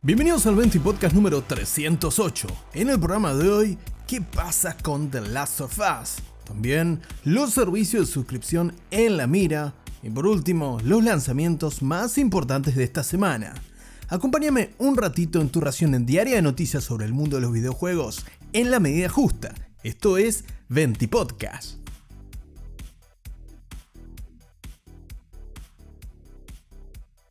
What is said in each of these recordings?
Bienvenidos al 20 Podcast número 308. En el programa de hoy, ¿qué pasa con The Last of Us? También los servicios de suscripción en la mira. Y por último, los lanzamientos más importantes de esta semana. Acompáñame un ratito en tu ración en diaria de noticias sobre el mundo de los videojuegos en la medida justa. Esto es 20 Podcast.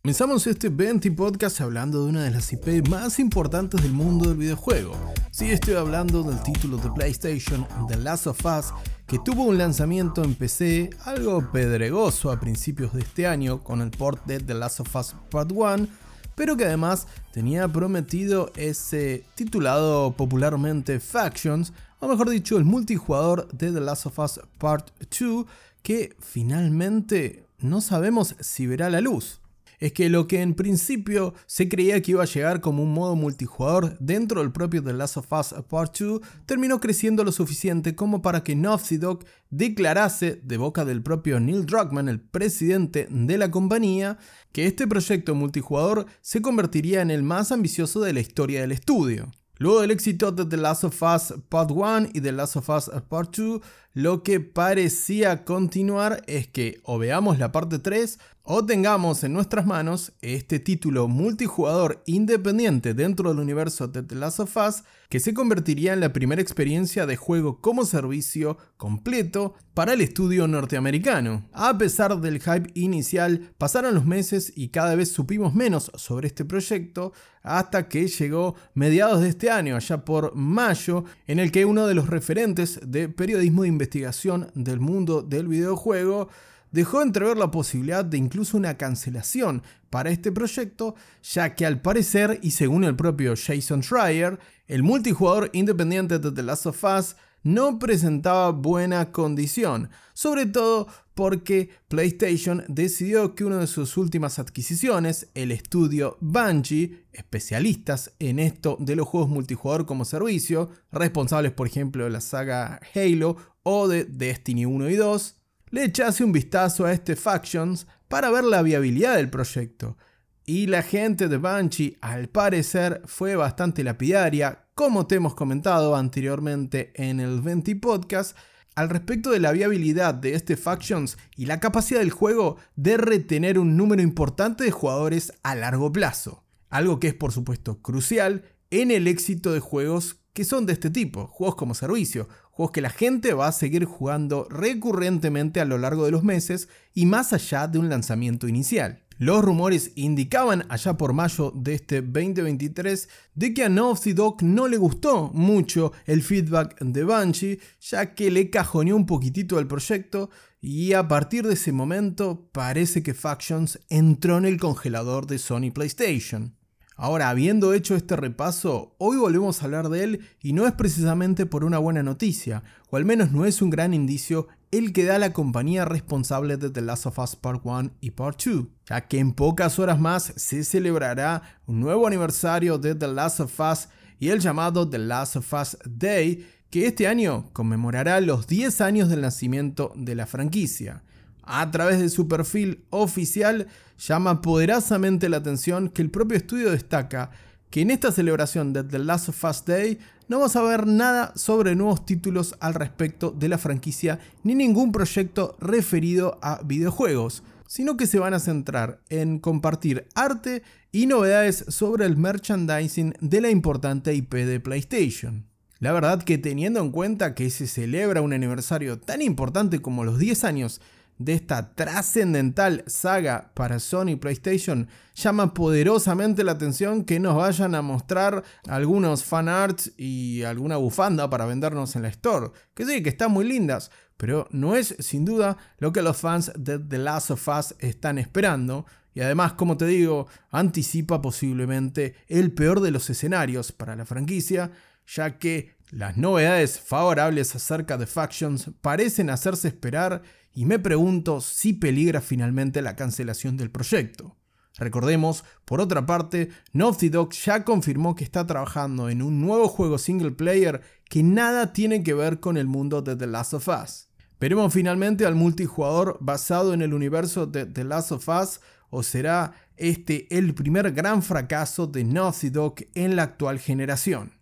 Comenzamos este 20 podcast hablando de una de las IP más importantes del mundo del videojuego. Sí, estoy hablando del título de PlayStation, The Last of Us, que tuvo un lanzamiento en PC algo pedregoso a principios de este año con el port de The Last of Us Part 1 pero que además tenía prometido ese titulado popularmente Factions, o mejor dicho, el multijugador de The Last of Us Part 2, que finalmente no sabemos si verá la luz es que lo que en principio se creía que iba a llegar como un modo multijugador dentro del propio The Last of Us Part 2 terminó creciendo lo suficiente como para que Naughty Dog declarase de boca del propio Neil Druckmann, el presidente de la compañía, que este proyecto multijugador se convertiría en el más ambicioso de la historia del estudio. Luego del éxito de The Last of Us Part 1 y The Last of Us Part 2, lo que parecía continuar es que o veamos la parte 3 o tengamos en nuestras manos este título multijugador independiente dentro del universo de The Last of Us que se convertiría en la primera experiencia de juego como servicio completo para el estudio norteamericano. A pesar del hype inicial, pasaron los meses y cada vez supimos menos sobre este proyecto hasta que llegó mediados de este año, allá por mayo, en el que uno de los referentes de periodismo de investigación del mundo del videojuego dejó entrever la posibilidad de incluso una cancelación para este proyecto, ya que al parecer, y según el propio Jason Schreier, el multijugador independiente de The Last of Us no presentaba buena condición, sobre todo porque PlayStation decidió que una de sus últimas adquisiciones, el estudio Bungie, especialistas en esto de los juegos multijugador como servicio, responsables por ejemplo de la saga Halo o de Destiny 1 y 2, le echase un vistazo a este Factions para ver la viabilidad del proyecto. Y la gente de Banshee, al parecer, fue bastante lapidaria, como te hemos comentado anteriormente en el 20 Podcast, al respecto de la viabilidad de este Factions y la capacidad del juego de retener un número importante de jugadores a largo plazo. Algo que es por supuesto crucial en el éxito de juegos que son de este tipo, juegos como servicio, juegos que la gente va a seguir jugando recurrentemente a lo largo de los meses y más allá de un lanzamiento inicial. Los rumores indicaban allá por mayo de este 2023 de que a Naughty Dog no le gustó mucho el feedback de Bungie, ya que le cajoneó un poquitito el proyecto y a partir de ese momento parece que Factions entró en el congelador de Sony PlayStation. Ahora, habiendo hecho este repaso, hoy volvemos a hablar de él y no es precisamente por una buena noticia, o al menos no es un gran indicio el que da la compañía responsable de The Last of Us Part 1 y Part 2, ya que en pocas horas más se celebrará un nuevo aniversario de The Last of Us y el llamado The Last of Us Day, que este año conmemorará los 10 años del nacimiento de la franquicia a través de su perfil oficial, llama poderosamente la atención que el propio estudio destaca que en esta celebración de The Last of Us Day no vamos a ver nada sobre nuevos títulos al respecto de la franquicia ni ningún proyecto referido a videojuegos, sino que se van a centrar en compartir arte y novedades sobre el merchandising de la importante IP de PlayStation. La verdad que teniendo en cuenta que se celebra un aniversario tan importante como los 10 años de esta trascendental saga para Sony PlayStation, llama poderosamente la atención que nos vayan a mostrar algunos fan arts y alguna bufanda para vendernos en la store. Que sí, que están muy lindas, pero no es sin duda lo que los fans de The Last of Us están esperando. Y además, como te digo, anticipa posiblemente el peor de los escenarios para la franquicia, ya que las novedades favorables acerca de Factions parecen hacerse esperar y me pregunto si peligra finalmente la cancelación del proyecto. Recordemos, por otra parte, Naughty Dog ya confirmó que está trabajando en un nuevo juego single player que nada tiene que ver con el mundo de The Last of Us. Veremos finalmente al multijugador basado en el universo de The Last of Us o será este el primer gran fracaso de Naughty Dog en la actual generación.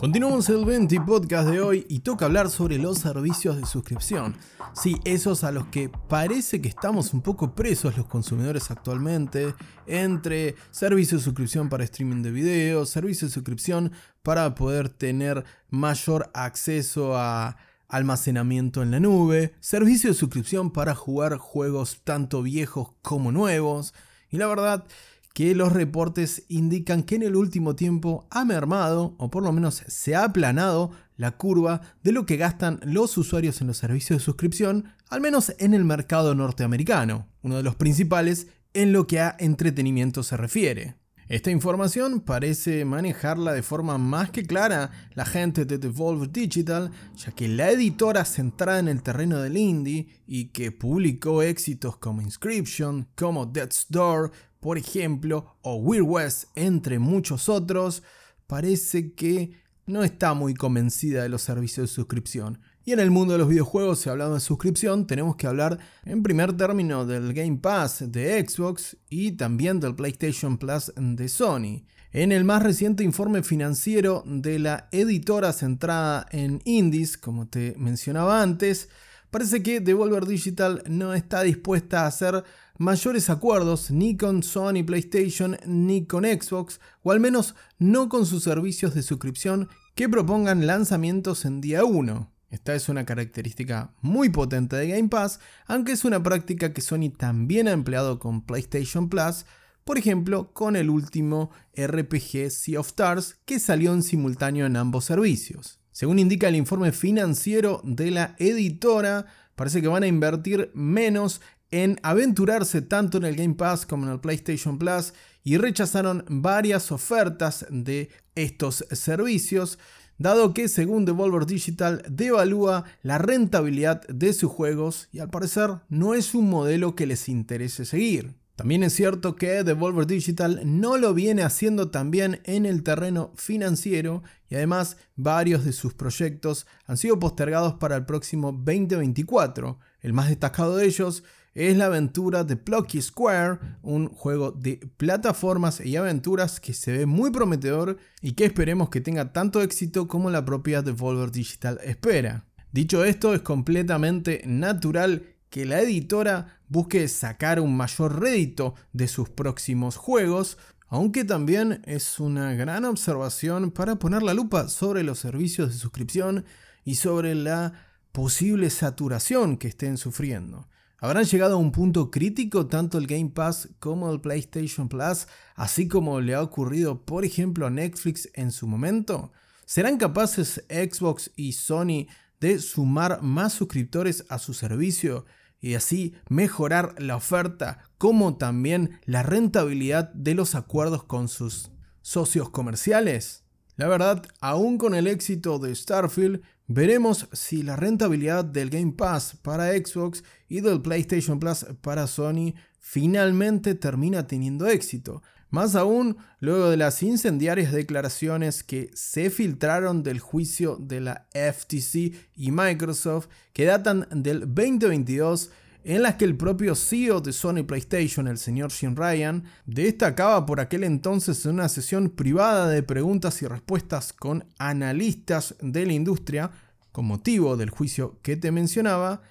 Continuamos el 20 podcast de hoy y toca hablar sobre los servicios de suscripción. Sí, esos a los que parece que estamos un poco presos los consumidores actualmente, entre servicios de suscripción para streaming de videos, servicios de suscripción para poder tener mayor acceso a almacenamiento en la nube, servicios de suscripción para jugar juegos tanto viejos como nuevos. Y la verdad que los reportes indican que en el último tiempo ha mermado, o por lo menos se ha aplanado, la curva de lo que gastan los usuarios en los servicios de suscripción, al menos en el mercado norteamericano, uno de los principales en lo que a entretenimiento se refiere. Esta información parece manejarla de forma más que clara la gente de Devolver Digital, ya que la editora centrada en el terreno del indie y que publicó éxitos como Inscription, como Death's Door, por ejemplo, o Weird West, entre muchos otros, parece que no está muy convencida de los servicios de suscripción. Y en el mundo de los videojuegos, si hablamos de suscripción, tenemos que hablar en primer término del Game Pass de Xbox y también del PlayStation Plus de Sony. En el más reciente informe financiero de la editora centrada en indies, como te mencionaba antes, parece que Devolver Digital no está dispuesta a hacer mayores acuerdos ni con Sony PlayStation ni con Xbox, o al menos no con sus servicios de suscripción que propongan lanzamientos en día 1. Esta es una característica muy potente de Game Pass, aunque es una práctica que Sony también ha empleado con PlayStation Plus, por ejemplo con el último RPG Sea of Stars que salió en simultáneo en ambos servicios. Según indica el informe financiero de la editora, parece que van a invertir menos en aventurarse tanto en el Game Pass como en el PlayStation Plus y rechazaron varias ofertas de estos servicios, dado que según Devolver Digital devalúa la rentabilidad de sus juegos y al parecer no es un modelo que les interese seguir. También es cierto que Devolver Digital no lo viene haciendo tan bien en el terreno financiero y además varios de sus proyectos han sido postergados para el próximo 2024. El más destacado de ellos es la aventura de Plucky Square, un juego de plataformas y aventuras que se ve muy prometedor y que esperemos que tenga tanto éxito como la propia Devolver Digital espera. Dicho esto, es completamente natural que la editora busque sacar un mayor rédito de sus próximos juegos, aunque también es una gran observación para poner la lupa sobre los servicios de suscripción y sobre la posible saturación que estén sufriendo. ¿Habrán llegado a un punto crítico tanto el Game Pass como el PlayStation Plus, así como le ha ocurrido por ejemplo a Netflix en su momento? ¿Serán capaces Xbox y Sony de sumar más suscriptores a su servicio y así mejorar la oferta como también la rentabilidad de los acuerdos con sus socios comerciales? La verdad, aún con el éxito de Starfield, Veremos si la rentabilidad del Game Pass para Xbox y del PlayStation Plus para Sony finalmente termina teniendo éxito. Más aún, luego de las incendiarias declaraciones que se filtraron del juicio de la FTC y Microsoft que datan del 2022 en las que el propio CEO de Sony PlayStation, el señor Jim Ryan, destacaba por aquel entonces en una sesión privada de preguntas y respuestas con analistas de la industria, con motivo del juicio que te mencionaba,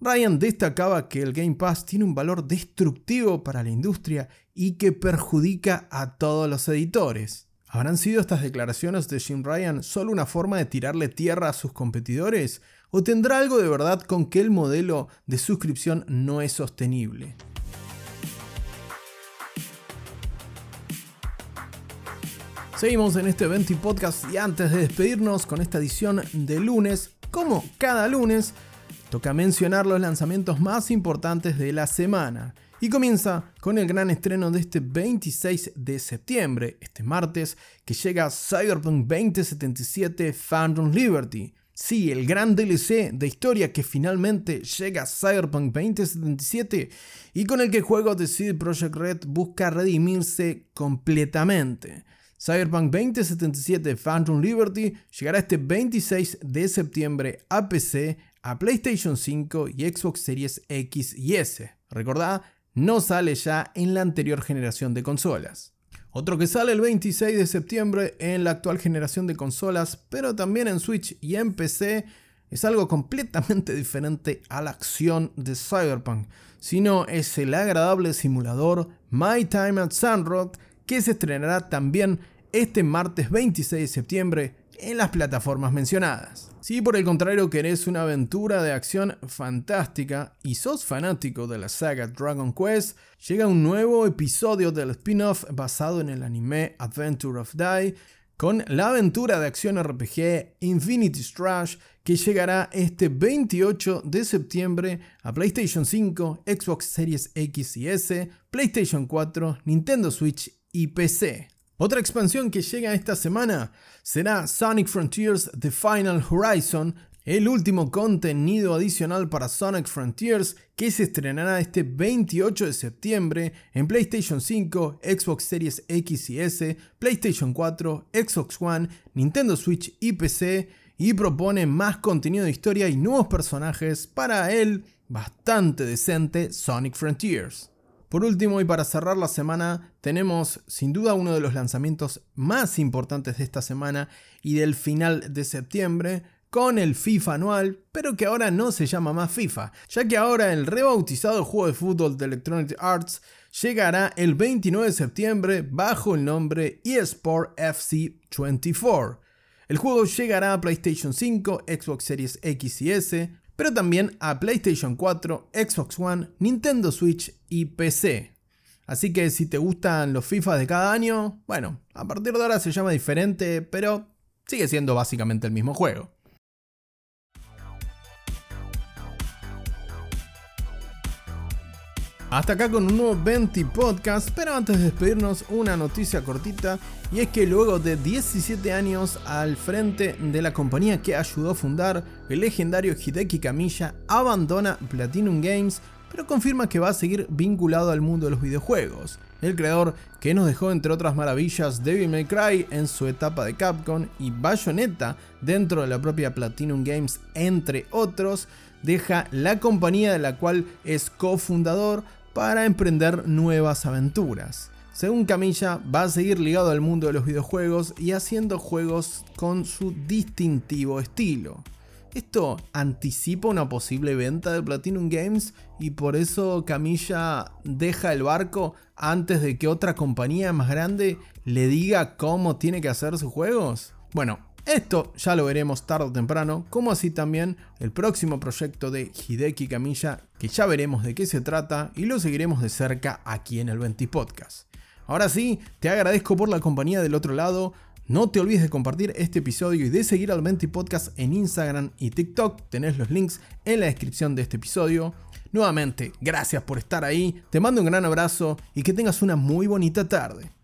Ryan destacaba que el Game Pass tiene un valor destructivo para la industria y que perjudica a todos los editores. ¿Habrán sido estas declaraciones de Jim Ryan solo una forma de tirarle tierra a sus competidores? ¿O tendrá algo de verdad con que el modelo de suscripción no es sostenible? Seguimos en este 20 podcast y antes de despedirnos con esta edición de lunes, como cada lunes, toca mencionar los lanzamientos más importantes de la semana. Y comienza con el gran estreno de este 26 de septiembre, este martes, que llega Cyberpunk 2077 Phantom Liberty. Sí, el gran DLC de historia que finalmente llega a Cyberpunk 2077 y con el que el juego de CD Projekt Red busca redimirse completamente. Cyberpunk 2077 Phantom Liberty llegará este 26 de septiembre a PC, a PlayStation 5 y Xbox Series X y S. Recordá, no sale ya en la anterior generación de consolas. Otro que sale el 26 de septiembre en la actual generación de consolas, pero también en Switch y en PC, es algo completamente diferente a la acción de Cyberpunk, sino es el agradable simulador My Time at Sandrock que se estrenará también este martes 26 de septiembre en las plataformas mencionadas. Si por el contrario querés una aventura de acción fantástica y sos fanático de la saga Dragon Quest, llega un nuevo episodio del spin-off basado en el anime Adventure of Die con la aventura de acción RPG Infinity Strash que llegará este 28 de septiembre a PlayStation 5, Xbox Series X y S, PlayStation 4, Nintendo Switch y PC. Otra expansión que llega esta semana será Sonic Frontiers The Final Horizon, el último contenido adicional para Sonic Frontiers que se estrenará este 28 de septiembre en PlayStation 5, Xbox Series X y S, PlayStation 4, Xbox One, Nintendo Switch y PC y propone más contenido de historia y nuevos personajes para el bastante decente Sonic Frontiers. Por último y para cerrar la semana, tenemos sin duda uno de los lanzamientos más importantes de esta semana y del final de septiembre, con el FIFA anual, pero que ahora no se llama más FIFA, ya que ahora el rebautizado juego de fútbol de Electronic Arts llegará el 29 de septiembre bajo el nombre eSport FC 24. El juego llegará a PlayStation 5, Xbox Series X y S, pero también a PlayStation 4, Xbox One, Nintendo Switch y PC. Así que si te gustan los FIFA de cada año, bueno, a partir de ahora se llama diferente, pero sigue siendo básicamente el mismo juego. Hasta acá con un nuevo 20 podcast, pero antes de despedirnos una noticia cortita y es que luego de 17 años al frente de la compañía que ayudó a fundar, el legendario Hideki Kamiya abandona Platinum Games, pero confirma que va a seguir vinculado al mundo de los videojuegos. El creador que nos dejó entre otras maravillas Devil May Cry en su etapa de Capcom y Bayonetta dentro de la propia Platinum Games entre otros, deja la compañía de la cual es cofundador para emprender nuevas aventuras. Según Camilla, va a seguir ligado al mundo de los videojuegos y haciendo juegos con su distintivo estilo. Esto anticipa una posible venta de Platinum Games y por eso Camilla deja el barco antes de que otra compañía más grande le diga cómo tiene que hacer sus juegos. Bueno, esto ya lo veremos tarde o temprano, como así también el próximo proyecto de Hideki Kamiya, que ya veremos de qué se trata y lo seguiremos de cerca aquí en el 20 Podcast. Ahora sí, te agradezco por la compañía del otro lado. No te olvides de compartir este episodio y de seguir al 20 Podcast en Instagram y TikTok. Tenés los links en la descripción de este episodio. Nuevamente, gracias por estar ahí. Te mando un gran abrazo y que tengas una muy bonita tarde.